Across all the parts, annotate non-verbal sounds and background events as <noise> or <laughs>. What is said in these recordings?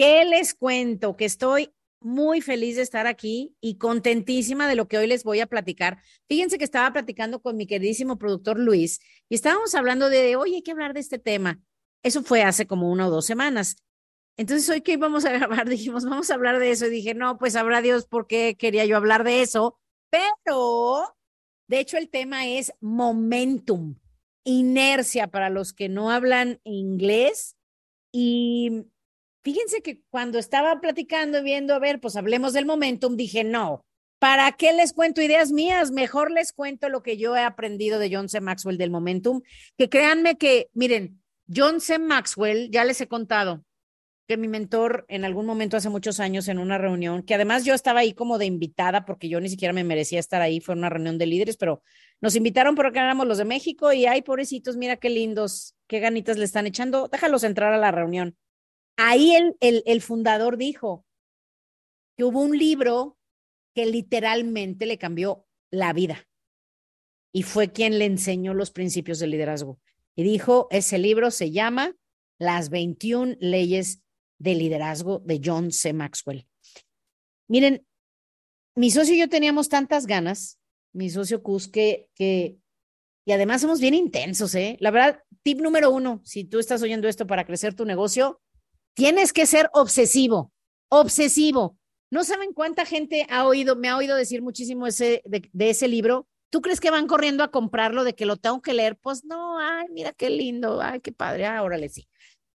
¿Qué les cuento? Que estoy muy feliz de estar aquí y contentísima de lo que hoy les voy a platicar. Fíjense que estaba platicando con mi queridísimo productor Luis y estábamos hablando de, oye, hay que hablar de este tema. Eso fue hace como una o dos semanas. Entonces, hoy que íbamos a <laughs> grabar, dijimos, vamos a hablar de eso. Y dije, no, pues habrá Dios por qué quería yo hablar de eso. Pero, de hecho, el tema es momentum, inercia para los que no hablan inglés. Y Fíjense que cuando estaba platicando y viendo, a ver, pues hablemos del momentum, dije, no, ¿para qué les cuento ideas mías? Mejor les cuento lo que yo he aprendido de John C. Maxwell del momentum, que créanme que, miren, John C. Maxwell, ya les he contado que mi mentor en algún momento hace muchos años en una reunión, que además yo estaba ahí como de invitada porque yo ni siquiera me merecía estar ahí, fue una reunión de líderes, pero nos invitaron porque éramos los de México y ay, pobrecitos, mira qué lindos, qué ganitas le están echando, déjalos entrar a la reunión. Ahí el, el, fundador dijo que hubo un libro que literalmente le cambió la vida y fue quien le enseñó los principios del liderazgo. Y dijo, ese libro se llama Las 21 leyes de liderazgo de John C. Maxwell. Miren, mi socio y yo teníamos tantas ganas, mi socio Cus, que, que, y además somos bien intensos, ¿eh? La verdad, tip número uno, si tú estás oyendo esto para crecer tu negocio, Tienes que ser obsesivo, obsesivo. ¿No saben cuánta gente ha oído, me ha oído decir muchísimo ese, de, ese libro? ¿Tú crees que van corriendo a comprarlo de que lo tengo que leer? Pues no, ay, mira qué lindo, ay, qué padre, ah, órale, sí.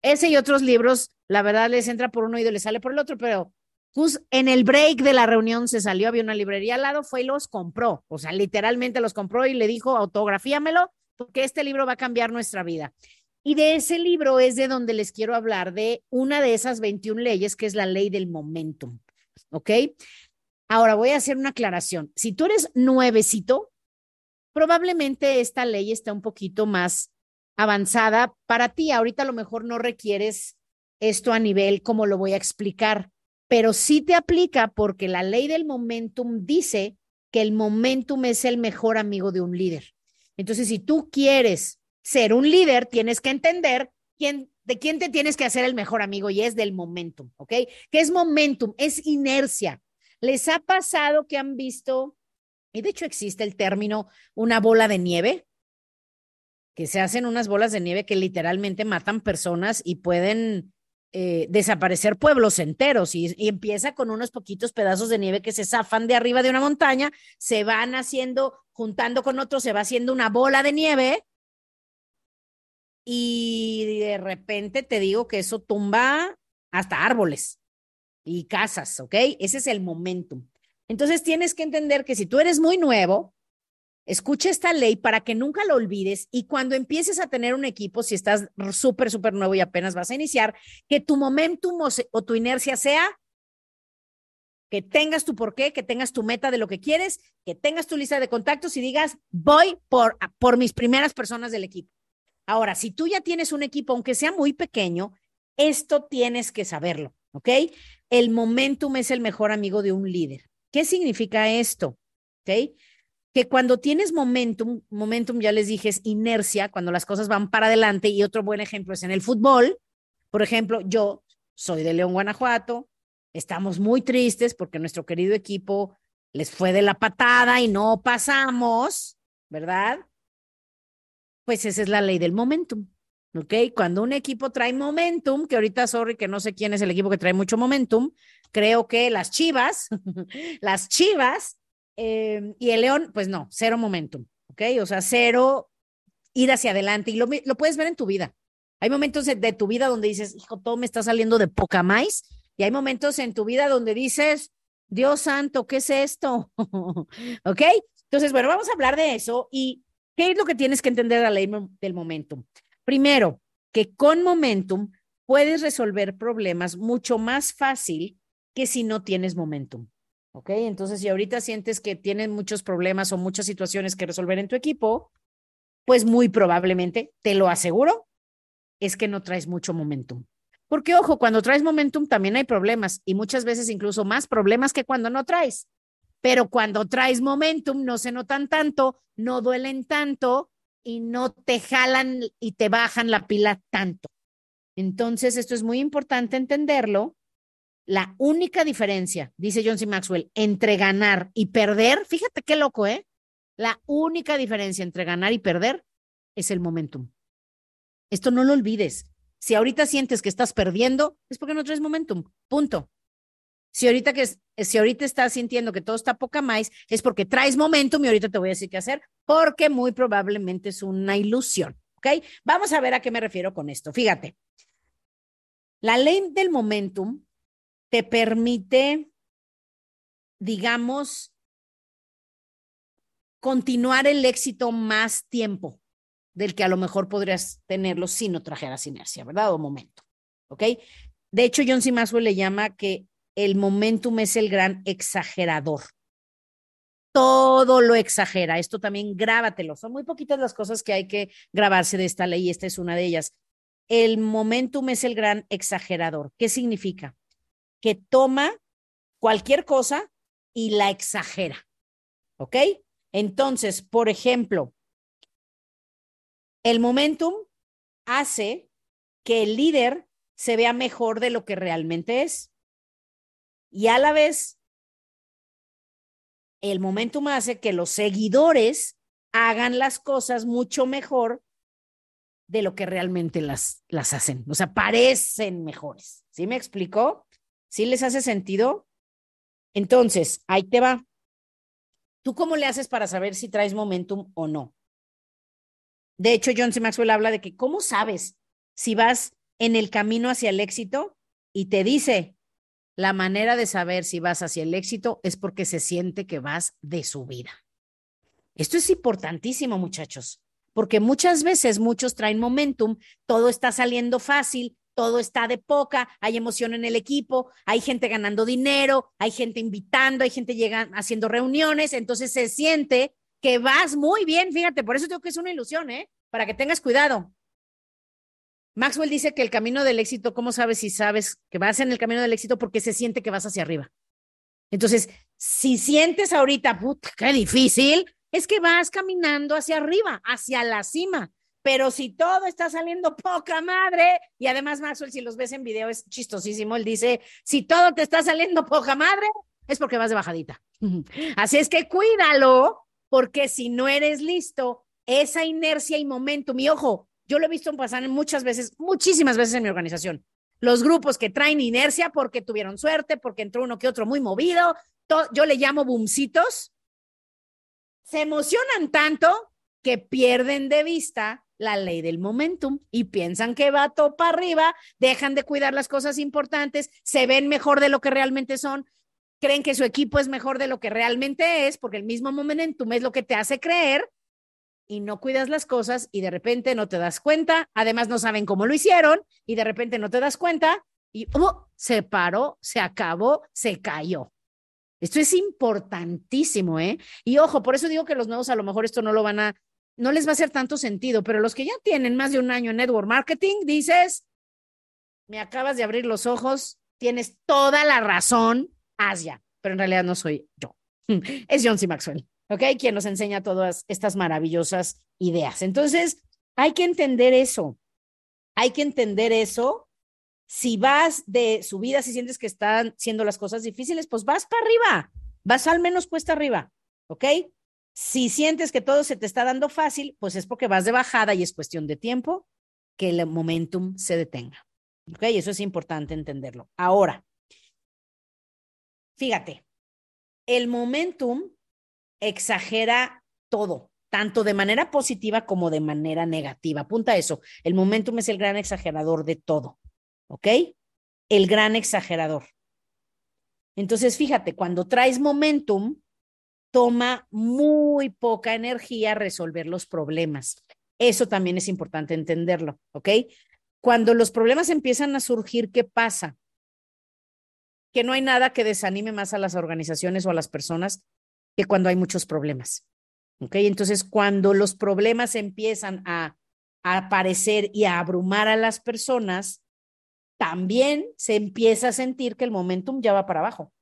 Ese y otros libros, la verdad, les entra por uno y les sale por el otro, pero pues en el break de la reunión se salió, había una librería al lado, fue y los compró, o sea, literalmente los compró y le dijo, autografíamelo, porque este libro va a cambiar nuestra vida. Y de ese libro es de donde les quiero hablar de una de esas 21 leyes, que es la ley del momentum. ¿Ok? Ahora voy a hacer una aclaración. Si tú eres nuevecito, probablemente esta ley está un poquito más avanzada para ti. Ahorita a lo mejor no requieres esto a nivel como lo voy a explicar, pero sí te aplica porque la ley del momentum dice que el momentum es el mejor amigo de un líder. Entonces, si tú quieres ser un líder, tienes que entender de quién te tienes que hacer el mejor amigo y es del momentum, ¿ok? ¿Qué es momentum? Es inercia. ¿Les ha pasado que han visto, y de hecho existe el término una bola de nieve? Que se hacen unas bolas de nieve que literalmente matan personas y pueden eh, desaparecer pueblos enteros y, y, empieza con unos poquitos pedazos de nieve que se zafan de arriba de una montaña, se van haciendo, juntando con otros, se va haciendo una bola de nieve y de repente te digo que eso tumba hasta árboles y casas, ¿ok? Ese es el momentum. Entonces tienes que entender que si tú eres muy nuevo, escucha esta ley para que nunca lo olvides y cuando empieces a tener un equipo, si estás súper, súper nuevo y apenas vas a iniciar, que tu momentum o, tu inercia sea que tengas tu porqué, que tengas tu meta de lo que quieres, que tengas tu lista de contactos y digas, voy por, por mis primeras personas del equipo. Ahora, si tú ya tienes un equipo, aunque sea muy pequeño, esto tienes que saberlo, ¿ok? El momentum es el mejor amigo de un líder. ¿Qué significa esto? ¿Ok? Que cuando tienes momentum, momentum ya les dije es inercia, cuando las cosas van para adelante y otro buen ejemplo es en el fútbol. Por ejemplo, yo soy de León, Guanajuato, estamos muy tristes porque nuestro querido equipo les fue de la patada y no pasamos, ¿verdad? Pues esa es la ley del momentum. ¿ok? Cuando un equipo trae momentum, que ahorita, sorry, que no sé quién es el equipo que trae mucho momentum, creo que las Chivas, <laughs> las Chivas eh, y el León, pues no, cero momentum, ¿ok? O sea, cero ir hacia adelante y lo, lo puedes ver en tu vida. Hay momentos de, tu vida donde dices, hijo, todo me está saliendo de poca más, y hay momentos en tu vida donde dices, Dios santo, ¿qué es esto? <laughs> ¿Ok? Entonces, bueno, vamos a hablar de eso y qué es lo que tienes que entender de la ley del momentum. Primero, que con momentum puedes resolver problemas mucho más fácil que si no tienes momentum. ¿Ok? Entonces, si ahorita sientes que tienes muchos problemas o muchas situaciones que resolver en tu equipo, pues muy probablemente, te lo aseguro, es que no traes mucho momentum. Porque, ojo, cuando traes momentum también hay problemas y muchas veces incluso más problemas que cuando no traes. Pero cuando traes momentum no se notan tanto, no duelen tanto y no te jalan y te bajan la pila tanto. Entonces, esto es muy importante entenderlo. La única diferencia, dice John C. Maxwell, entre ganar y perder, fíjate qué loco, ¿eh? La única diferencia entre ganar y perder es el momentum. Esto no lo olvides. Si ahorita sientes que estás perdiendo, es porque no traes momentum. Punto. Si ahorita, que, si ahorita estás sintiendo que todo está poca más, es porque traes momentum y ahorita te voy a decir qué hacer, porque muy probablemente es una ilusión. ¿Ok? Vamos a ver a qué me refiero con esto. Fíjate, la ley del momentum te permite, digamos, continuar el éxito más tiempo del que a lo mejor podrías tenerlo si no trajeras inercia, ¿verdad? O momento. ¿Ok? De hecho, John C. Maxwell le llama que el momentum es el gran exagerador. Todo lo exagera. Esto también grábatelo. Son muy poquitas las cosas que hay que grabarse de esta ley. Esta es una de ellas. El momentum es el gran exagerador. ¿Qué significa? Que toma cualquier cosa y la exagera. ¿Ok? Entonces, por ejemplo, el momentum hace que el líder se vea mejor de lo que realmente es. Y a la vez, el momentum hace que los seguidores hagan las cosas mucho mejor de lo que realmente las, las hacen. O sea, parecen mejores. ¿Sí me explicó? ¿Sí les hace sentido? Entonces, ahí te va. ¿Tú cómo le haces para saber si traes momentum o no? De hecho, John C. Maxwell habla de que cómo sabes si vas en el camino hacia el éxito y te dice, la manera de saber si vas hacia el éxito es porque se siente que vas de su vida. Esto es importantísimo, muchachos, porque muchas veces muchos traen momentum, todo está saliendo fácil, todo está de poca, hay emoción en el equipo, hay gente ganando dinero, hay gente invitando, hay gente llegando, haciendo reuniones, entonces se siente que vas muy bien, fíjate, por eso digo que es una ilusión, ¿eh? Para que tengas cuidado. Maxwell dice que el camino del éxito, ¿cómo sabes si sabes que vas en el camino del éxito? Porque se siente que vas hacia arriba. Entonces, si sientes ahorita, puta, qué difícil, es que vas caminando hacia arriba, hacia la cima. Pero si todo está saliendo poca madre, y además Maxwell, si los ves en video, es chistosísimo, él dice, si todo te está saliendo poca madre, es porque vas de bajadita. <laughs> Así es que cuídalo, porque si no eres listo, esa inercia y momento, mi ojo, yo lo he visto pasar muchas veces, muchísimas veces en mi organización. Los grupos que traen inercia porque tuvieron suerte, porque entró uno que otro muy movido, yo le llamo boomcitos, se emocionan tanto que pierden de vista la ley del momentum y piensan que va todo para arriba, dejan de cuidar las cosas importantes, se ven mejor de lo que realmente son, creen que su equipo es mejor de lo que realmente es, porque el mismo momentum es lo que te hace creer y no cuidas las cosas y de repente no te das cuenta, además no saben cómo lo hicieron y de repente no te das cuenta y oh, se paró, se acabó, se cayó. Esto es importantísimo, ¿eh? Y ojo, por eso digo que los nuevos a lo mejor esto no lo van a, no les va a hacer tanto sentido, pero los que ya tienen más de un año en network marketing, dices, me acabas de abrir los ojos, tienes toda la razón, Asia, pero en realidad no soy yo. <laughs> Es John C. Maxwell, ¿ok? Quien nos enseña todas estas maravillosas ideas. Entonces, hay que entender eso. Hay que entender eso. Si vas de subida, si sientes que están siendo las cosas difíciles, pues vas para arriba. Vas al menos cuesta arriba, ¿ok? Si sientes que todo se te está dando fácil, pues es porque vas de bajada y es cuestión de tiempo. que el momentum se detenga. ¿Ok? Eso es importante entenderlo. Ahora, fíjate, el momentum exagera todo, tanto de manera positiva como de manera negativa. Apunta eso. El momentum es el gran exagerador de todo. ¿Ok? El gran exagerador. Entonces, fíjate, cuando traes momentum, toma muy poca energía resolver los problemas. Eso también es importante entenderlo, ¿ok? Cuando los problemas empiezan a surgir, ¿qué pasa? Que no hay nada que desanime más a las organizaciones o a las personas que cuando hay muchos problemas. ¿Ok? Entonces, cuando los problemas empiezan a, a aparecer y a abrumar a las personas, también se empieza a sentir que el momentum ya va para abajo.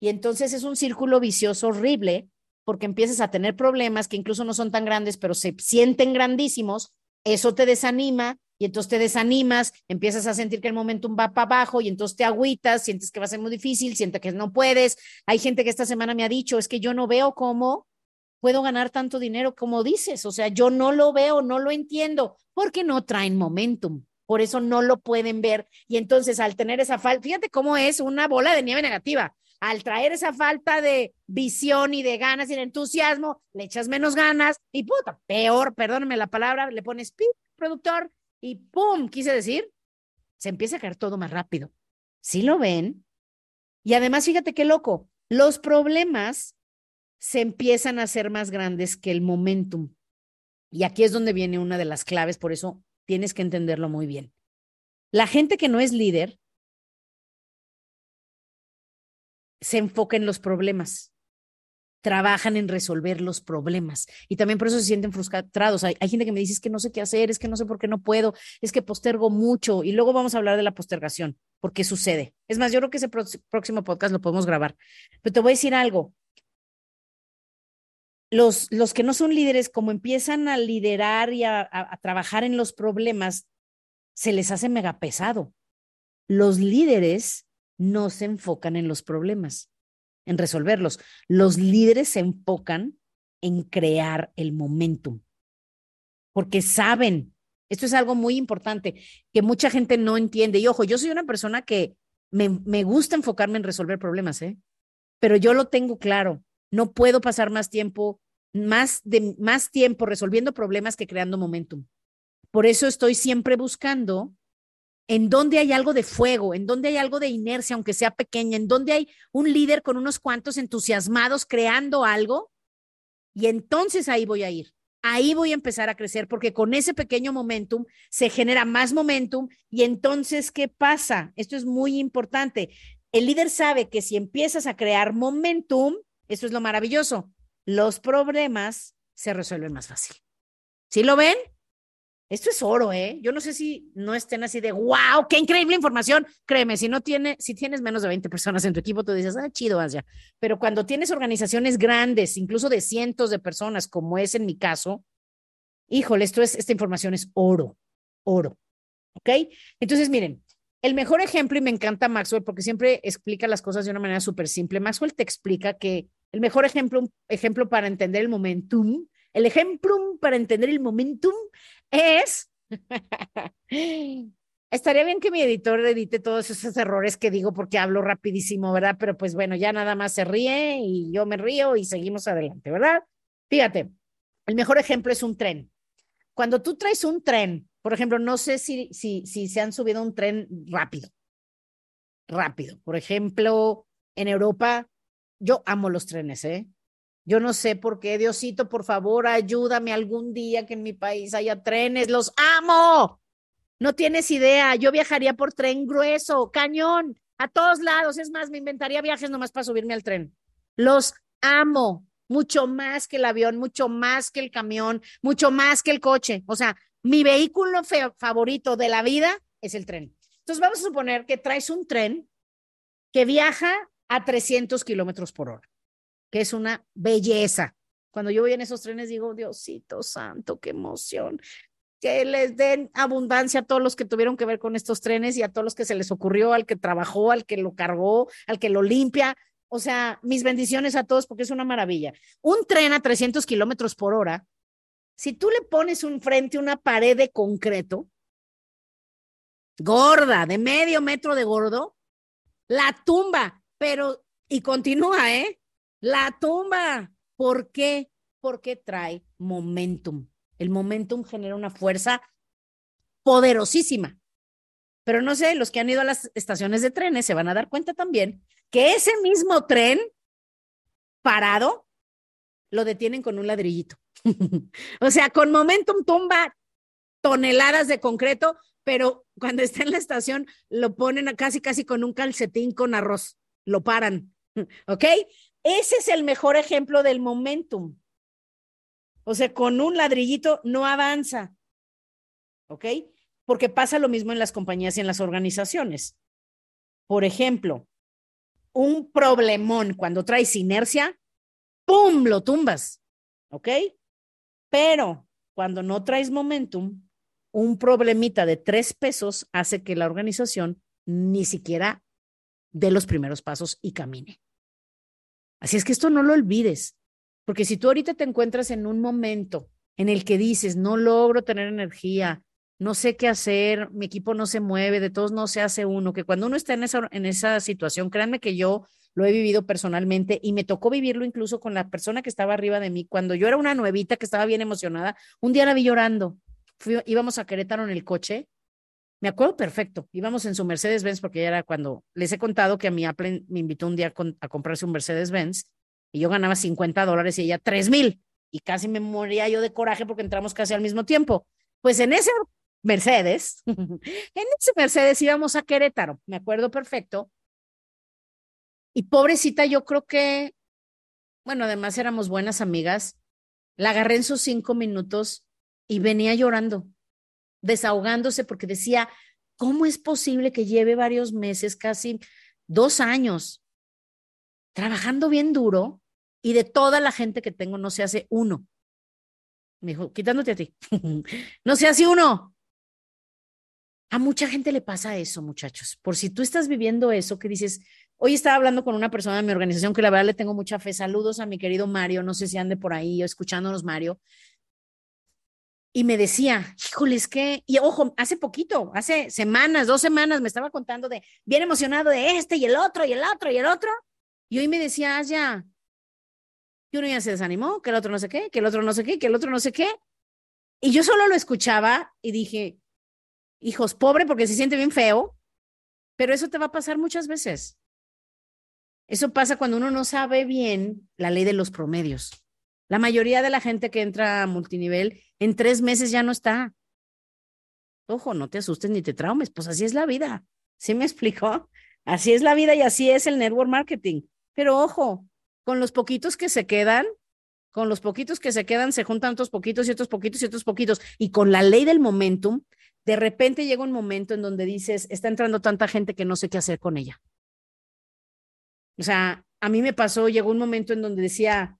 Y entonces es un círculo vicioso horrible porque empiezas a tener problemas que incluso no son tan grandes, pero se sienten grandísimos, eso te desanima y entonces te desanimas, empiezas a sentir que el momentum va para abajo y entonces te agüitas, sientes que va a ser muy difícil, sientes que no puedes. Hay gente que esta semana me ha dicho, es que yo no veo cómo puedo ganar tanto dinero como dices, o sea, yo no lo veo, no lo entiendo, porque no traen momentum por eso no lo pueden ver. Y entonces al tener esa falta, fíjate cómo es una bola de nieve negativa. Al traer esa falta de visión y de ganas y de entusiasmo, le echas menos ganas y puta, peor, perdóname la palabra, le pones pi, productor, y pum, quise decir, se empieza a caer todo más rápido. ¿Sí lo ven? Y además, fíjate qué loco, los problemas se empiezan a hacer más grandes que el momentum. Y aquí es donde viene una de las claves, por eso Tienes que entenderlo muy bien. La gente que no es líder se enfoca en los problemas, trabajan en resolver los problemas y también por eso se sienten frustrados. Hay, gente que me dice es que no sé qué hacer, es que no sé por qué no puedo, es que postergo mucho y luego vamos a hablar de la postergación, porque sucede. Es más, yo creo que ese próximo podcast lo podemos grabar. Pero te voy a decir algo, los, los que no son líderes, como empiezan a liderar y a, trabajar en los problemas, se les hace mega pesado. Los líderes no se enfocan en los problemas, en resolverlos. Los líderes se enfocan en crear el momentum, porque saben, esto es algo muy importante, que mucha gente no entiende. Y ojo, yo soy una persona que me, me gusta enfocarme en resolver problemas, ¿eh? Pero yo lo tengo claro. No puedo pasar más tiempo, más, de, más tiempo resolviendo problemas que creando momentum. Por eso estoy siempre buscando en donde hay algo de fuego, en donde hay algo de inercia, aunque sea pequeña, en donde hay un líder con unos cuantos entusiasmados creando algo, y entonces ahí voy a ir. Ahí voy a empezar a crecer porque con ese pequeño momentum se genera más momentum y entonces, ¿qué pasa? Esto es muy importante. El líder sabe que si empiezas a crear momentum, eso es lo maravilloso, los problemas se resuelven más fácil. ¿Sí lo ven? Esto es oro, ¿eh? Yo no sé si no estén así de, wow, qué increíble información. Créeme, si no tiene, si tienes menos de 20 personas en tu equipo, tú dices, ah, chido, ya. Pero cuando tienes organizaciones grandes, incluso de cientos de personas, como es en mi caso, híjole, esto es, esta información es oro, oro. ¿Ok? Entonces, miren, el mejor ejemplo, y me encanta Maxwell porque siempre explica las cosas de una manera súper simple. Maxwell te explica que el mejor ejemplo, ejemplo para entender el momentum, el ejemplo para entender el momentum es, <laughs> estaría bien que mi editor edite todos esos errores que digo porque hablo rapidísimo, ¿verdad? Pero pues bueno, ya nada más se ríe y yo me río y seguimos adelante, ¿verdad? Fíjate, el mejor ejemplo es un tren. Cuando tú traes un tren, por ejemplo, no sé si, si, si se han subido un tren rápido, rápido. Por ejemplo, en Europa yo amo los trenes, ¿eh? Yo no sé por qué, Diosito, por favor, ayúdame algún día que en mi país haya trenes, los amo. No tienes idea, yo viajaría por tren grueso, cañón, a todos lados. Es más, me inventaría viajes nomás para subirme al tren. Los amo, mucho más que el avión, mucho más que el camión, mucho más que el coche. O sea, mi vehículo favorito de la vida es el tren. Entonces, vamos a suponer que traes un tren que viaja a 300 kilómetros por hora, que es una belleza. Cuando yo voy en esos trenes digo, Diosito santo, qué emoción. Que les den abundancia a todos los que tuvieron que ver con estos trenes y a todos los que se les ocurrió, al que trabajó, al que lo cargó, al que lo limpia. O sea, mis bendiciones a todos porque es una maravilla. Un tren a 300 kilómetros por hora, si tú le pones un frente una pared de concreto, gorda, de medio metro de gordo, la tumba, pero, y continúa, ¿eh? La tumba. ¿Por qué? Porque trae momentum. El momentum genera una fuerza poderosísima. Pero no sé, los que han ido a las estaciones de trenes se van a dar cuenta también que ese mismo tren parado lo detienen con un ladrillito. <laughs> o sea, con momentum tumba toneladas de concreto, pero cuando está en la estación lo ponen casi, casi con un calcetín con arroz, lo paran. <laughs> ¿Ok? Ese es el mejor ejemplo del momentum. O sea, con un ladrillito no avanza. ¿Ok? Porque pasa lo mismo en las compañías y en las organizaciones. Por ejemplo, un problemón cuando traes inercia, ¡pum! lo tumbas. ¿Ok? Pero cuando no traes momentum, un problemita de tres pesos hace que la organización ni siquiera dé los primeros pasos y camine. Así es que esto no lo olvides, porque si tú ahorita te encuentras en un momento en el que dices, no logro tener energía, no sé qué hacer, mi equipo no se mueve, de todos no se hace uno, que cuando uno está en esa, en esa situación, créanme que yo lo he vivido personalmente y me tocó vivirlo incluso con la persona que estaba arriba de mí. Cuando yo era una nuevita que estaba bien emocionada, un día la vi llorando. íbamos a Querétaro en el coche. Me acuerdo perfecto. Íbamos en su Mercedes-Benz porque ya era cuando les he contado que a mi Apple me invitó un día a comprarse un Mercedes-Benz y yo ganaba 50 dólares y ella 3 mil. Y casi me moría yo de coraje porque entramos casi al mismo tiempo. Pues en ese Mercedes, <laughs> en ese Mercedes íbamos a Querétaro, me acuerdo perfecto. Y pobrecita, yo creo que, bueno, además éramos buenas amigas, la agarré en sus cinco minutos y venía llorando, desahogándose porque decía, ¿cómo es posible que lleve varios meses, casi dos años, trabajando bien duro y de toda la gente que tengo no se hace uno? Me dijo, quitándote a ti, <laughs> no se hace uno. A mucha gente le pasa eso, muchachos. Por si tú estás viviendo eso, que dices, hoy estaba hablando con una persona de mi organización que la verdad le tengo mucha fe. Saludos a mi querido Mario, no sé si ande por ahí escuchándonos, Mario. Y me decía, híjole, es que, y ojo, hace poquito, hace semanas, dos semanas, me estaba contando de, bien emocionado de este y el otro y el otro y el otro. Y hoy me decía, ya, y uno ya se desanimó, que el otro no sé qué, que el otro no sé qué, que el otro no sé qué. Y yo solo lo escuchaba y dije, hijos, pobre porque se siente bien feo, pero eso te va a pasar muchas veces. Eso pasa cuando uno no sabe bien la ley de los promedios. La mayoría de la gente que entra a multinivel en tres meses ya no está. Ojo, no te asustes ni te traumes, pues así es la vida. ¿Sí me <laughs> explicó? Así es la vida y así es el network marketing. Pero ojo, con los poquitos que se quedan, con los poquitos que se quedan, se juntan otros poquitos y otros poquitos y otros poquitos. Y con la ley del momentum, de repente llega un momento en donde dices, está entrando tanta gente que no sé qué hacer con ella. O sea, a mí me pasó, llegó un momento en donde decía,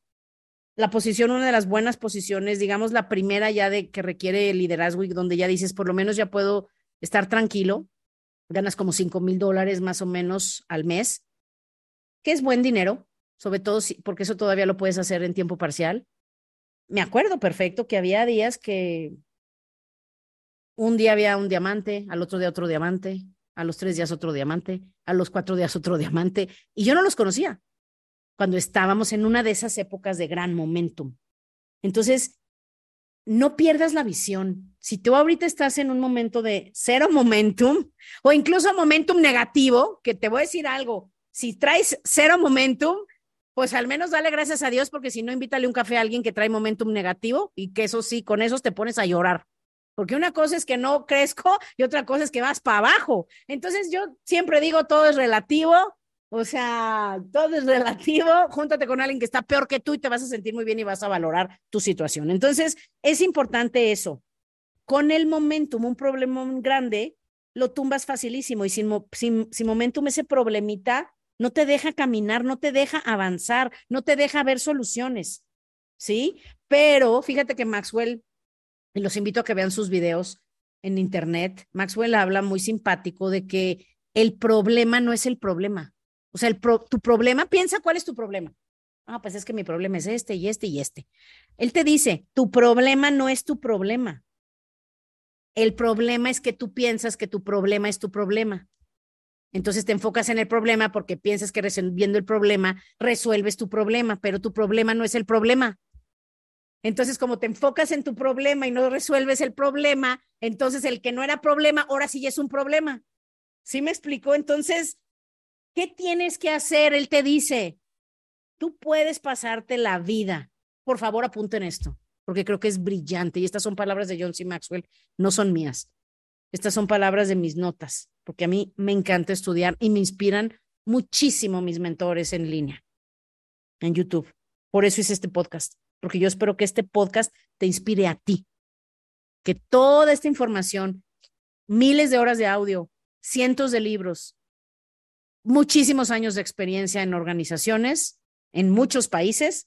la posición, una de las buenas posiciones, digamos la primera ya de que requiere liderazgo y donde ya dices, por lo menos ya puedo estar tranquilo, ganas como cinco mil dólares más o menos al mes, que es buen dinero, sobre todo si, porque eso todavía lo puedes hacer en tiempo parcial. Me acuerdo perfecto que había días que un día había un diamante, al otro día otro diamante, a los tres días otro diamante, a los cuatro días otro diamante, y yo no los conocía cuando estábamos en una de esas épocas de gran momentum. Entonces, no pierdas la visión. Si tú ahorita estás en un momento de cero <laughs> momentum o incluso momentum negativo, que te voy a decir algo, si traes cero momentum, pues al menos dale gracias a Dios porque si no, invítale un café a alguien que trae momentum negativo y que eso sí, con esos te pones a llorar porque una cosa es que no crezco y otra cosa es que vas para abajo. Entonces yo siempre digo, todo es relativo, o sea, todo es relativo, júntate con alguien que está peor que tú y te vas a sentir muy bien y vas a valorar tu situación. Entonces, es importante eso. Con el momentum, un problema grande, lo tumbas facilísimo y sin, sin, sin momentum ese problemita no te deja caminar, no te deja avanzar, no te deja ver soluciones, ¿sí? Pero fíjate que Maxwell y los invito a que vean sus videos en internet. Maxwell habla muy simpático de que el problema no es el problema. O sea, el tu problema, piensa cuál es tu problema. Ah, pues es que mi problema es este y este y este. Él te dice, tu problema no es tu problema. El problema es que tú piensas que tu problema es tu problema. Entonces te enfocas en el problema porque piensas que resolviendo el problema resuelves tu problema, pero tu problema no es el problema. Entonces, como te enfocas en tu problema y no resuelves el problema, entonces el que no era problema, ahora sí es un problema. ¿Sí me explicó? Entonces, ¿qué tienes que hacer? Él te dice, tú puedes pasarte la vida. Por favor, apunten esto, porque creo que es brillante. Y estas son palabras de John C. Maxwell, no son mías. Estas son palabras de mis notas porque a mí me encanta estudiar y me inspiran muchísimo mis mentores en línea, en YouTube. Por eso hice este podcast, porque yo espero que este podcast te inspire a ti, que toda esta información, miles de horas de audio, cientos de libros, muchísimos años de experiencia en organizaciones, en muchos países,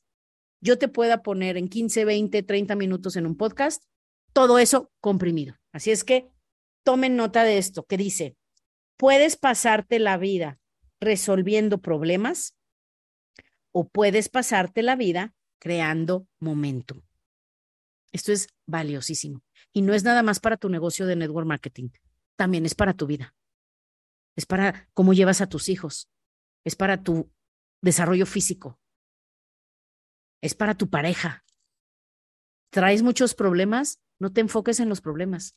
yo te pueda poner en 15, 20, 30 minutos en un podcast, todo eso comprimido. Así es que tomen nota de esto, que dice, puedes pasarte la vida resolviendo problemas o puedes pasarte la vida creando momentum. Esto es valiosísimo. Y no es nada más para tu negocio de network marketing, también es para tu vida. Es para cómo llevas a tus hijos, es para tu desarrollo físico, es para tu pareja. ¿Traes muchos problemas? No te enfoques en los problemas.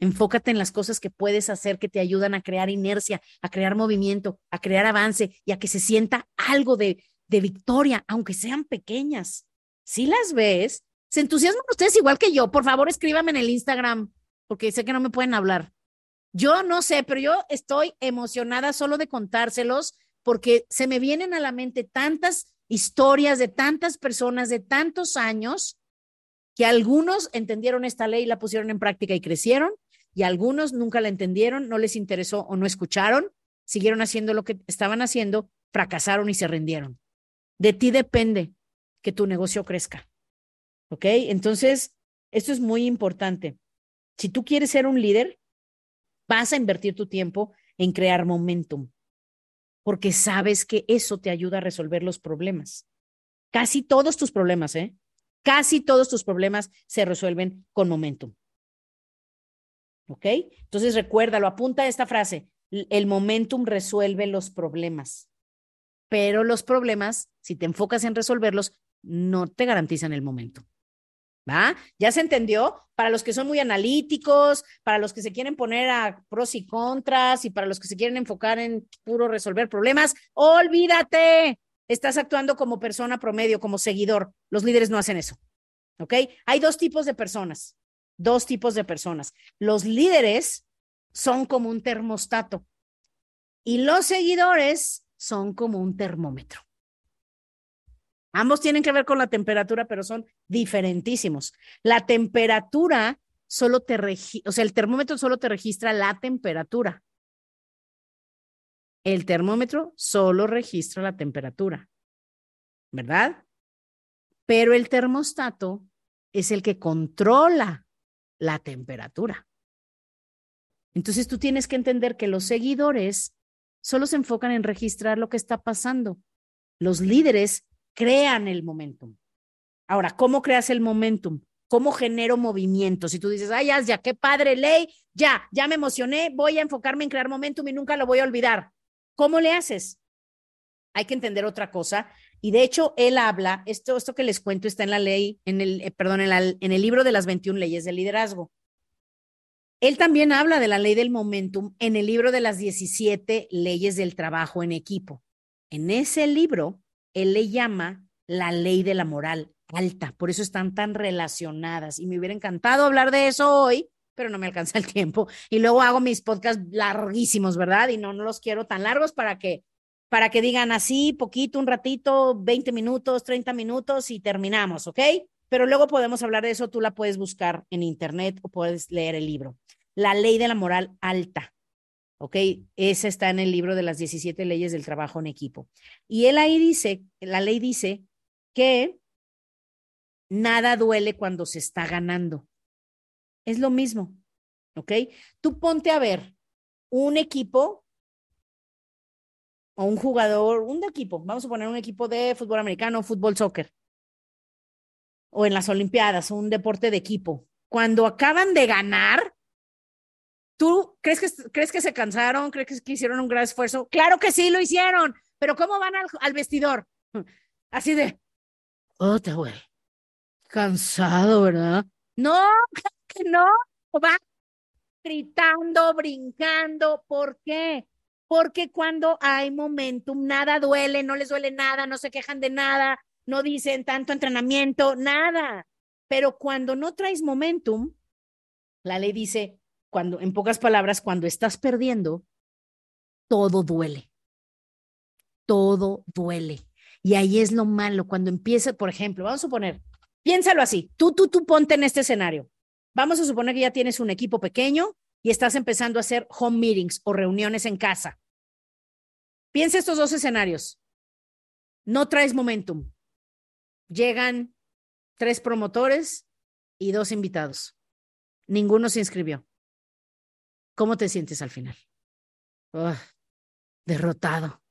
Enfócate en las cosas que puedes hacer que te ayudan a crear inercia, a crear movimiento, a crear avance y a que se sienta algo de, de victoria, aunque sean pequeñas. Si las ves, se entusiasman ustedes igual que yo. Por favor, escríbame en el Instagram, porque sé que no me pueden hablar. Yo no sé, pero yo estoy emocionada solo de contárselos porque se me vienen a la mente tantas historias de tantas personas de tantos años que algunos entendieron esta ley, la pusieron en práctica y crecieron, y algunos nunca la entendieron, no les interesó o no escucharon, siguieron haciendo lo que estaban haciendo, fracasaron y se rindieron. De ti depende que tu negocio crezca. ¿Ok? Entonces, esto es muy importante. Si tú quieres ser un líder, vas a invertir tu tiempo en crear momentum, porque sabes que eso te ayuda a resolver los problemas. Casi todos tus problemas, ¿eh? Casi todos tus problemas se resuelven con momentum. ¿Ok? Entonces recuérdalo, apunta esta frase. El momentum resuelve los problemas, pero los problemas, si te enfocas en resolverlos, no te garantizan el momento. ¿Va? ¿Ya se entendió? Para los que son muy analíticos, para los que se quieren poner a pros y contras y para los que se quieren enfocar en puro resolver problemas, olvídate. Estás actuando como persona promedio, como seguidor. Los líderes no hacen eso. ¿Ok? Hay dos tipos de personas dos tipos de personas. Los líderes son como un termostato y los seguidores son como un termómetro. Ambos tienen que ver con la temperatura, pero son diferentísimos. La temperatura solo te o sea, el termómetro solo te registra la temperatura. El termómetro solo registra la temperatura, ¿verdad? Pero el termostato es el que controla la temperatura. Entonces tú tienes que entender que los seguidores solo se enfocan en registrar lo que está pasando. Los líderes crean el momentum. Ahora, ¿cómo creas el momentum? ¿Cómo genero movimiento? Si tú dices, ay, ya, qué padre ley, ya, ya me emocioné, voy a enfocarme en crear momentum y nunca lo voy a olvidar. ¿Cómo le haces? Hay que entender otra cosa y de hecho, él habla, esto, esto que les cuento está en la ley, en el, eh, perdón, en, en el libro de las 21 leyes del liderazgo. Él también habla de la ley del momentum en el libro de las 17 leyes del trabajo en equipo. En ese libro, él le llama la ley de la moral alta, por eso están tan relacionadas. Y me hubiera encantado hablar de eso hoy, pero no me alcanza el tiempo. Y luego hago mis podcasts larguísimos, ¿verdad? Y no, no los quiero tan largos para que para que digan así, poquito, un ratito, 20 minutos, 30 minutos y terminamos, ¿ok? Pero luego podemos hablar de eso, tú la puedes buscar en internet o puedes leer el libro. La ley de la moral alta, ¿ok? Esa está en el libro de las 17 leyes del trabajo en equipo. Y él ahí dice, la ley dice que nada duele cuando se está ganando. Es lo mismo, ¿ok? Tú ponte a ver un equipo o un jugador, un equipo, vamos a poner un equipo de fútbol americano, fútbol, soccer, o en las Olimpiadas, un deporte de equipo. Cuando acaban de ganar, ¿Tú crees que, crees que se cansaron? ¿Crees que hicieron un gran esfuerzo? Claro que sí, lo hicieron, pero ¿cómo van al, vestidor? <laughs> Así de, otra, güey. Cansado, ¿verdad? No, que no. Va gritando, brincando. ¿Por qué? Porque cuando hay momentum, nada duele, no les duele nada, no se quejan de nada, no dicen tanto entrenamiento, nada. Pero cuando no traes momentum, la ley dice, cuando, en pocas palabras, cuando estás perdiendo, todo duele. Todo duele. Y ahí es lo malo, cuando empieza, por ejemplo, vamos a suponer, piénsalo así, tú, tú, tú ponte en este escenario. Vamos a suponer que ya tienes un equipo pequeño y estás empezando a hacer home meetings o reuniones en casa. Piensa estos dos escenarios. No traes momentum. Llegan tres promotores y dos invitados. Ninguno se inscribió. ¿Cómo te sientes al final? derrotado.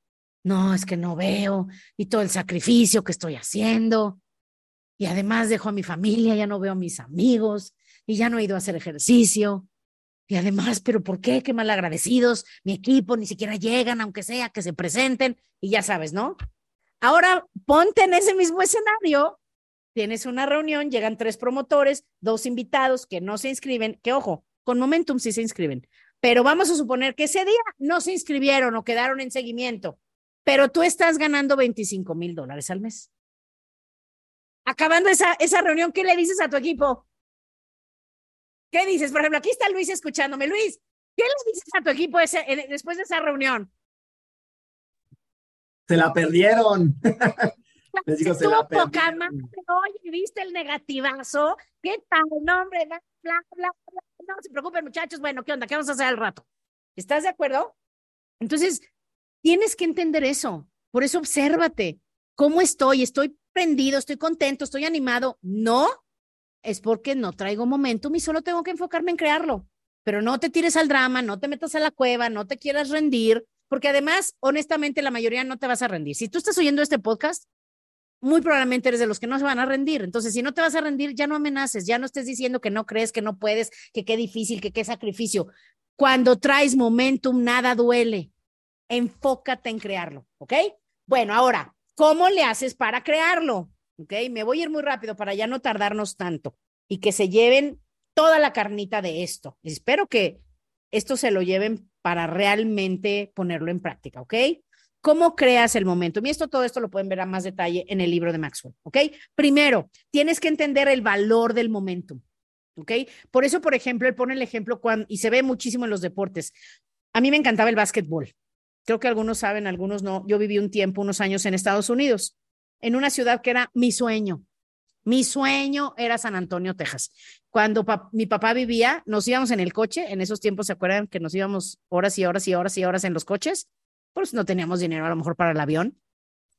No, es que no veo y todo el sacrificio que estoy haciendo. Y además dejo a mi familia, ya no veo a mis amigos y ya no he ido a hacer ejercicio. Y además, pero ¿por qué? Qué mal agradecidos. Mi equipo ni siquiera llegan, aunque sea que se presenten. Y ya sabes, ¿no? Ahora ponte en ese mismo escenario. Tienes una reunión, llegan tres promotores, dos invitados que no se inscriben, que ojo, con Momentum sí se inscriben. Pero vamos a suponer que ese día no se inscribieron o quedaron en seguimiento, pero tú estás ganando 25 mil dólares al mes. Acabando esa, esa reunión, ¿qué le dices a tu equipo? ¿Qué dices? Por ejemplo, aquí está Luis escuchándome. Luis, ¿qué le dices a tu equipo ese, después de esa reunión? Se la perdieron. <laughs> Les digo, se la poca madre, oye, ¿viste el negativazo? ¿Qué tal? No, hombre, bla, bla, bla, No se preocupen, muchachos. Bueno, ¿qué onda? ¿Qué vamos a hacer al rato? ¿Estás de acuerdo? Entonces, tienes que entender eso. Por eso, obsérvate. ¿Cómo estoy? ¿Estoy prendido? ¿Estoy contento? ¿Estoy animado? No, es porque no traigo momentum y solo tengo que enfocarme en crearlo. Pero no te tires al drama, no te metas a la cueva, no te quieras rendir, porque además, honestamente, la mayoría no te vas a rendir. Si tú estás oyendo este podcast, muy probablemente eres de los que no se van a rendir. Entonces, si no te vas a rendir, ya no amenaces, ya no estés diciendo que no crees, que no puedes, que qué difícil, que qué sacrificio. Cuando traes momentum, nada duele. Enfócate en crearlo, ¿ok? Bueno, ahora, ¿cómo le haces para crearlo? ¿ok? Me voy a ir muy rápido para ya no tardarnos tanto y que se lleven toda la carnita de esto. Espero que esto se lo lleven para realmente ponerlo en práctica, ¿ok? ¿Cómo creas el momento? Y esto, todo esto lo pueden ver a más detalle en el libro de Maxwell, ¿ok? Primero, tienes que entender el valor del momentum, ¿ok? Por eso, por ejemplo, él pone el ejemplo cuando, y se ve muchísimo en los deportes. A mí me encantaba el básquetbol. Creo que algunos saben, algunos no. Yo viví un tiempo, unos años en Estados Unidos en una ciudad que era mi sueño. Mi sueño era San Antonio, Texas. Cuando mi papá vivía, nos íbamos en el coche. En esos tiempos, ¿se acuerdan que nos íbamos horas y horas y horas y horas en los coches? Pues no teníamos dinero a lo mejor para el avión.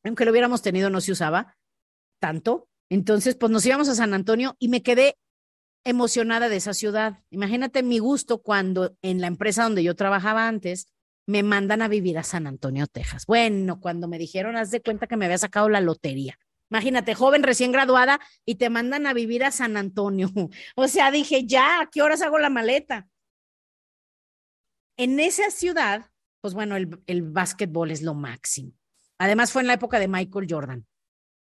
Aunque lo hubiéramos tenido, no se usaba tanto. Entonces, pues nos íbamos a San Antonio y me quedé emocionada de esa ciudad. Imagínate mi gusto cuando en la empresa donde yo trabajaba antes, me mandan a vivir a San Antonio, Texas. Bueno, cuando me dijeron, haz de cuenta que me había sacado la lotería. Imagínate, joven recién graduada y te mandan a vivir a San Antonio. <laughs> O sea, dije, ya, ¿a qué horas hago la maleta? En esa ciudad, pues bueno, el, el básquetbol es lo máximo. Además fue en la época de Michael Jordan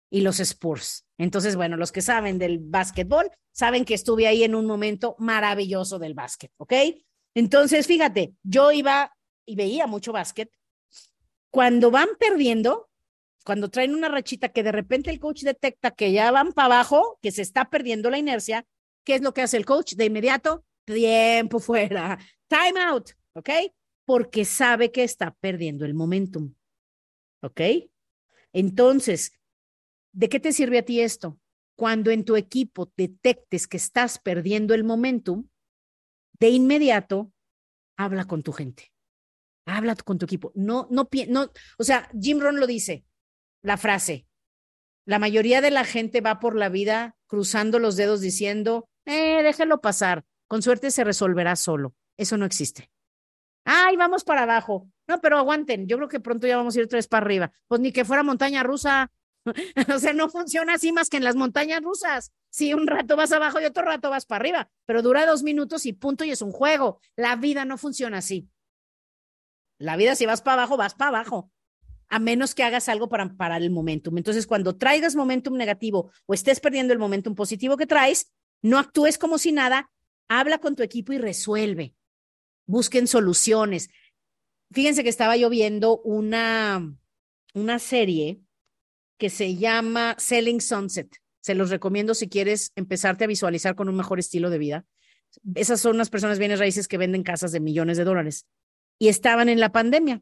y los Spurs. Entonces, bueno, los que saben del básquetbol saben que estuve ahí en un momento maravilloso del básquet, ¿ok? Entonces, fíjate, yo iba y veía mucho básquet, cuando van perdiendo, cuando traen una rachita que de repente el coach detecta que ya van para abajo, que se está perdiendo la inercia, ¿qué es lo que hace el coach? De inmediato, tiempo fuera, time out, ¿ok? Porque sabe que está perdiendo el momentum, ¿ok? Entonces, ¿de qué te sirve a ti esto? Cuando en tu equipo detectes que estás perdiendo el momentum, de inmediato habla con tu gente. Habla con tu equipo. No, no, no, o sea, Jim Rohn lo dice, la frase. La mayoría de la gente va por la vida cruzando los dedos diciendo, eh, déjalo pasar. Con suerte se resolverá solo. Eso no existe. Ay, vamos para abajo. No, pero aguanten. Yo creo que pronto ya vamos a ir tres para arriba. Pues ni que fuera montaña rusa. <laughs> o sea, no funciona así más que en las montañas rusas. Si un rato vas abajo y otro rato vas para arriba, pero dura dos minutos y punto y es un juego. La vida no funciona así. La vida si vas para abajo, vas para abajo, a menos que hagas algo para parar el momentum. Entonces, cuando traigas momentum negativo o estés perdiendo el momentum positivo que traes, no actúes como si nada, habla con tu equipo y resuelve. Busquen soluciones. Fíjense que estaba yo viendo una, una serie que se llama Selling Sunset. Se los recomiendo si quieres empezarte a visualizar con un mejor estilo de vida. Esas son unas personas bienes raíces que venden casas de millones de dólares y estaban en la pandemia,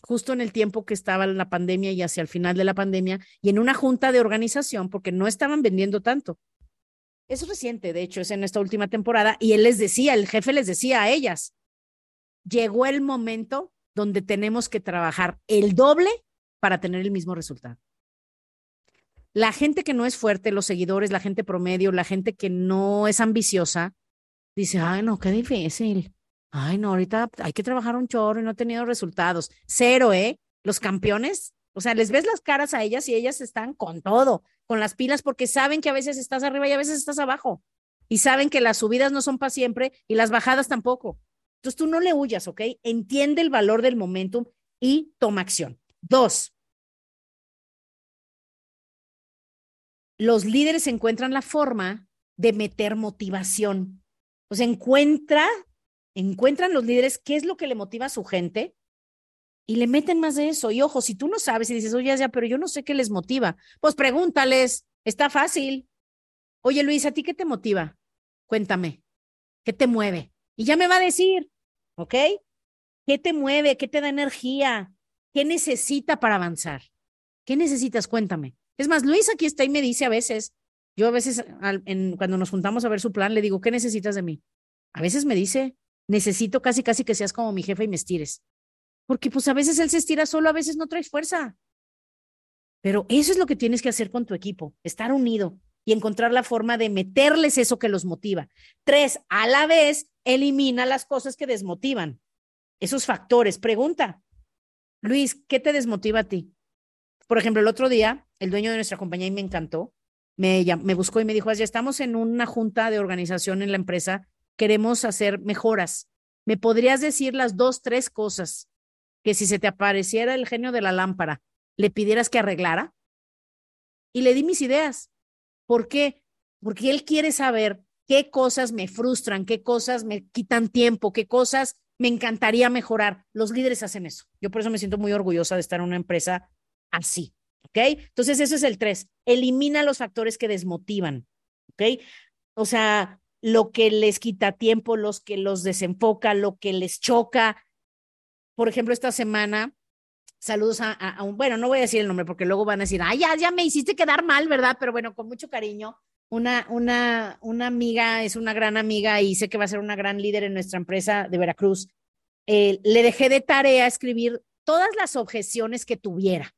justo en el tiempo que estaba la pandemia y hacia el final de la pandemia y en una junta de organización porque no estaban vendiendo tanto. Es reciente, de hecho, es en esta última temporada y él les decía, el jefe les decía a ellas, llegó el momento donde tenemos que trabajar el doble para tener el mismo resultado. La gente que no es fuerte, los seguidores, la gente promedio, la gente que no es ambiciosa, dice, ay, no, qué difícil. Ay, no, ahorita hay que trabajar un chorro y no he tenido resultados. Cero, ¿eh? Los campeones, o sea, les ves las caras a ellas y ellas están con todo, con las pilas, porque saben que a veces estás arriba y a veces estás abajo. Y saben que las subidas no son para siempre y las bajadas tampoco. Entonces tú no le huyas, ¿ok? Entiende el valor del momentum y toma acción. Dos, los líderes encuentran la forma de meter motivación. O sea, encuentra, encuentran los líderes qué es lo que le motiva a su gente y le meten más de eso. Y ojo, si tú no sabes y dices, oye, ya, pero yo no sé qué les motiva, pues pregúntales, está fácil. Oye, Luis, ¿a ti qué te motiva? Cuéntame, ¿qué te mueve? Y ya me va a decir, ¿ok? ¿Qué te mueve? ¿Qué te da energía? ¿Qué necesita para avanzar? ¿Qué necesitas? Cuéntame. Es más, Luis aquí está y me dice a veces, yo a veces cuando nos juntamos a ver su plan, le digo, ¿qué necesitas de mí? A veces me dice, necesito casi, casi que seas como mi jefe y me estires. Porque pues a veces él se estira solo, a veces no traes fuerza. Pero eso es lo que tienes que hacer con tu equipo, estar unido y encontrar la forma de meterles eso que los motiva. Tres, a la vez, elimina las cosas que desmotivan. Esos factores. Pregunta, Luis, ¿qué te desmotiva a ti? Por ejemplo, el otro día, el dueño de nuestra compañía, y me encantó, me, me buscó y me dijo, ya estamos en una junta de organización en la empresa, queremos hacer mejoras. ¿Me podrías decir las dos, tres cosas que si se te apareciera el genio de la lámpara, le pidieras que arreglara? Y le di mis ideas. ¿Por qué? Porque él quiere saber qué cosas me frustran, qué cosas me quitan tiempo, qué cosas me encantaría mejorar. Los líderes hacen eso. Yo por eso me siento muy orgullosa de estar en una empresa así. ¿Ok? Entonces, eso es el tres. Elimina los factores que desmotivan. ¿Ok? O sea, lo que les quita tiempo, los que los desenfoca, lo que les choca. Por ejemplo, esta semana, saludos a, un, bueno, no voy a decir el nombre porque luego van a decir, ay, ya, ya me hiciste quedar mal, ¿verdad? Pero bueno, con mucho cariño. Una, una, una amiga, es una gran amiga y sé que va a ser una gran líder en nuestra empresa de Veracruz. Eh, le dejé de tarea escribir todas las objeciones que tuviera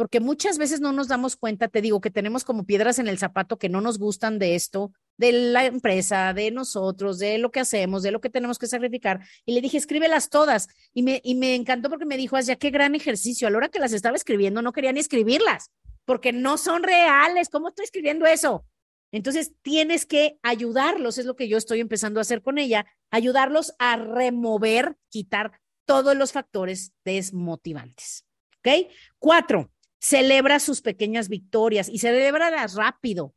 porque muchas veces no nos damos cuenta, te digo, que tenemos como piedras en el zapato que no nos gustan de esto, de la empresa, de nosotros, de lo que hacemos, de lo que tenemos que sacrificar. Y le dije, escríbelas todas. Y me, y me encantó porque me dijo, ya qué gran ejercicio. A la hora que las estaba escribiendo, no quería ni escribirlas, porque no son reales. ¿Cómo estoy escribiendo eso? Entonces tienes que ayudarlos, es lo que yo estoy empezando a hacer con ella, ayudarlos a remover, quitar todos los factores desmotivantes. ¿Ok? Cuatro, Celebra sus pequeñas victorias y celébralas rápido.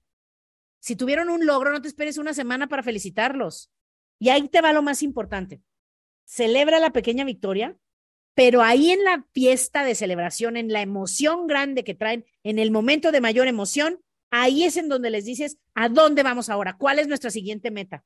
Si tuvieron un logro, no te esperes una semana para felicitarlos. Y ahí te va lo más importante. Celebra la pequeña victoria, pero ahí en la fiesta de celebración, en la emoción grande que traen, en el momento de mayor emoción, ahí es en donde les dices, ¿a dónde vamos ahora? ¿Cuál es nuestra siguiente meta?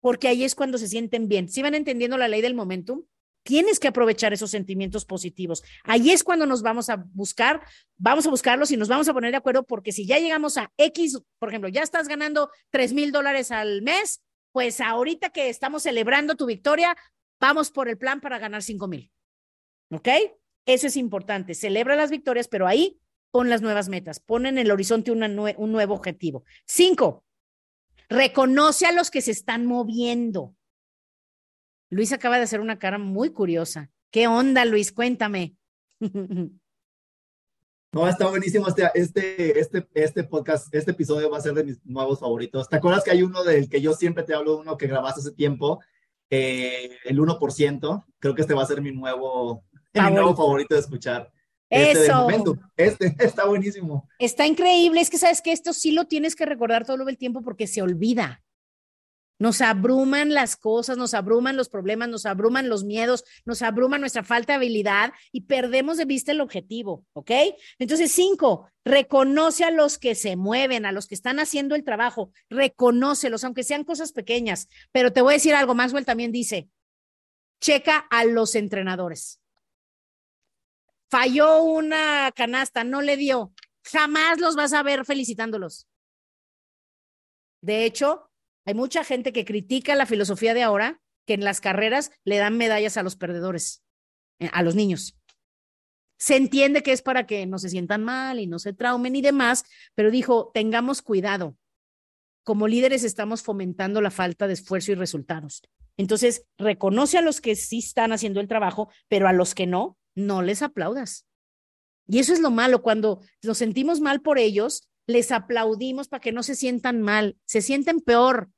Porque ahí es cuando se sienten bien. ¿Sí van entendiendo la ley del momentum? Tienes que aprovechar esos sentimientos positivos. Ahí es cuando nos vamos a buscar, vamos a buscarlos y nos vamos a poner de acuerdo porque si ya llegamos a X, por ejemplo, ya estás ganando tres mil dólares al mes, pues ahorita que estamos celebrando tu victoria, vamos por el plan para ganar cinco mil. ¿Ok? Eso es importante. Celebra las victorias, pero ahí pon las nuevas metas, pon en el horizonte un nuevo objetivo. Cinco, reconoce a los que se están moviendo. Luis acaba de hacer una cara muy curiosa. ¿Qué onda, Luis? Cuéntame. <laughs> No, está buenísimo este, este, este, este podcast, este episodio va a ser de mis nuevos favoritos. ¿Te acuerdas que hay uno del que yo siempre te hablo, uno que grabaste hace tiempo, eh, el 1%? Creo que este va a ser mi nuevo, mi nuevo favorito de escuchar. Este Eso. Este <laughs> está buenísimo. Está increíble. Es que sabes que esto sí lo tienes que recordar todo el tiempo porque se olvida. Nos abruman las cosas, nos abruman los problemas, nos abruman los miedos, nos abruma nuestra falta de habilidad y perdemos de vista el objetivo, ¿ok? Entonces, cinco, reconoce a los que se mueven, a los que están haciendo el trabajo, reconócelos, aunque sean cosas pequeñas. Pero te voy a decir algo, Maxwell también dice, checa a los entrenadores. Falló una canasta, no le dio. Jamás los vas a ver felicitándolos. De hecho, hay mucha gente que critica la filosofía de ahora, que en las carreras le dan medallas a los perdedores, eh, a los niños. Se entiende que es para que no se sientan mal y no se traumen y demás, pero dijo, tengamos cuidado. Como líderes estamos fomentando la falta de esfuerzo y resultados. Entonces, reconoce a los que sí están haciendo el trabajo, pero a los que no, no les aplaudas. Y eso es lo malo, cuando nos sentimos mal por ellos, les aplaudimos para que no se sientan mal, se sienten peor.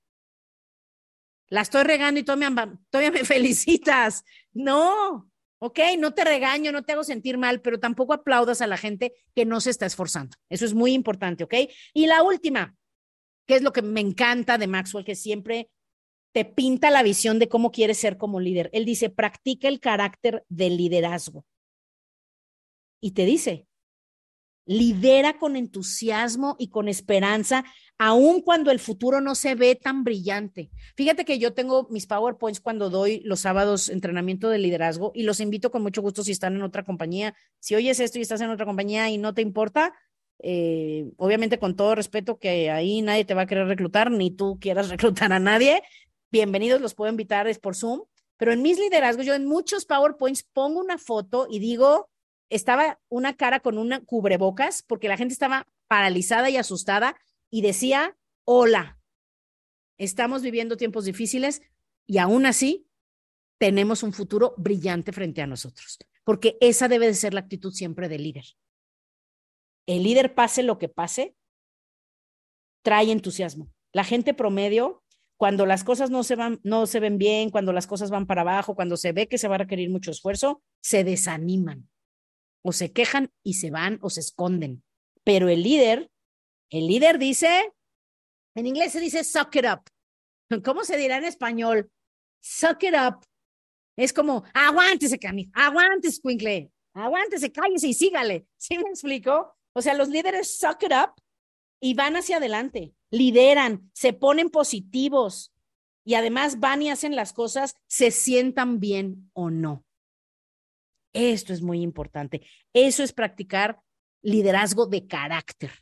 La estoy regando y todavía, todavía me <laughs> felicitas. No, ok, no te regaño, no te hago sentir mal, pero tampoco aplaudas a la gente que no se está esforzando. Eso es muy importante, ok. Y la última, que es lo que me encanta de Maxwell, que siempre te pinta la visión de cómo quieres ser como líder. Él dice, practica el carácter del liderazgo. Y te dice, lidera con entusiasmo y con esperanza, aun cuando el futuro no se ve tan brillante. Fíjate que yo tengo mis PowerPoints cuando doy los sábados entrenamiento de liderazgo y los invito con mucho gusto si están en otra compañía. Si oyes esto y estás en otra compañía y no te importa, eh, obviamente con todo respeto que ahí nadie te va a querer reclutar, ni tú quieras <laughs> reclutar a nadie, bienvenidos, los puedo invitar, es por Zoom. Pero en mis liderazgos, yo en muchos PowerPoints pongo una foto y digo, estaba una cara con una cubrebocas porque la gente estaba paralizada y asustada y decía, hola, estamos viviendo tiempos difíciles y aún así tenemos un futuro brillante frente a nosotros, porque esa debe de ser la actitud siempre del líder. El líder, pase lo que pase, trae entusiasmo. La gente promedio, cuando las cosas no se, van, no se ven bien, cuando las cosas van para abajo, cuando se ve que se va a requerir mucho esfuerzo, se desaniman o se quejan y se van o se esconden. Pero el líder, el líder dice, en inglés se dice suck it up. <laughs> ¿Cómo se dirá en español? Suck it up. Es como, aguántese, Cami, aguántese, Quinkle, aguántese, cállese y sígale. <laughs> ¿Sí me explico? O sea, los líderes suck it up y van hacia adelante, lideran, se ponen positivos y además van y hacen las cosas, se sientan bien o no. Esto es muy importante. Eso es practicar liderazgo de carácter.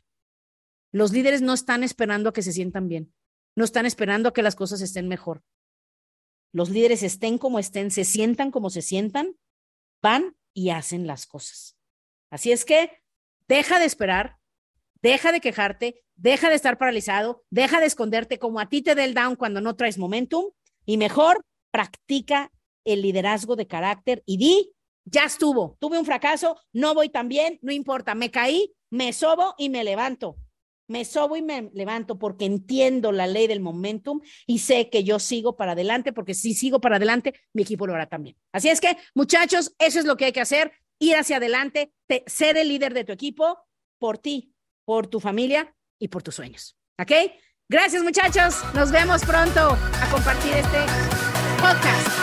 Los líderes no están esperando a que se sientan bien, no están esperando a que las cosas estén mejor. Los líderes estén como estén, se sientan como se sientan, van y hacen las cosas. Así es que deja de esperar, deja de quejarte, deja de estar paralizado, deja de esconderte como a ti te dé el down cuando no traes momentum y mejor practica el liderazgo de carácter y di, ya estuvo, tuve un fracaso, no voy tan bien, no importa, me caí, me sobo y me levanto. Me sobo y me levanto porque entiendo la ley del momentum y sé que yo sigo para adelante, porque si sigo para adelante, mi equipo lo hará también. Así es que, muchachos, eso es lo que hay que hacer, ir hacia adelante, te, ser el líder de tu equipo por ti, por tu familia y por tus sueños. ¿Ok? Gracias, muchachos. Nos vemos pronto a compartir este podcast.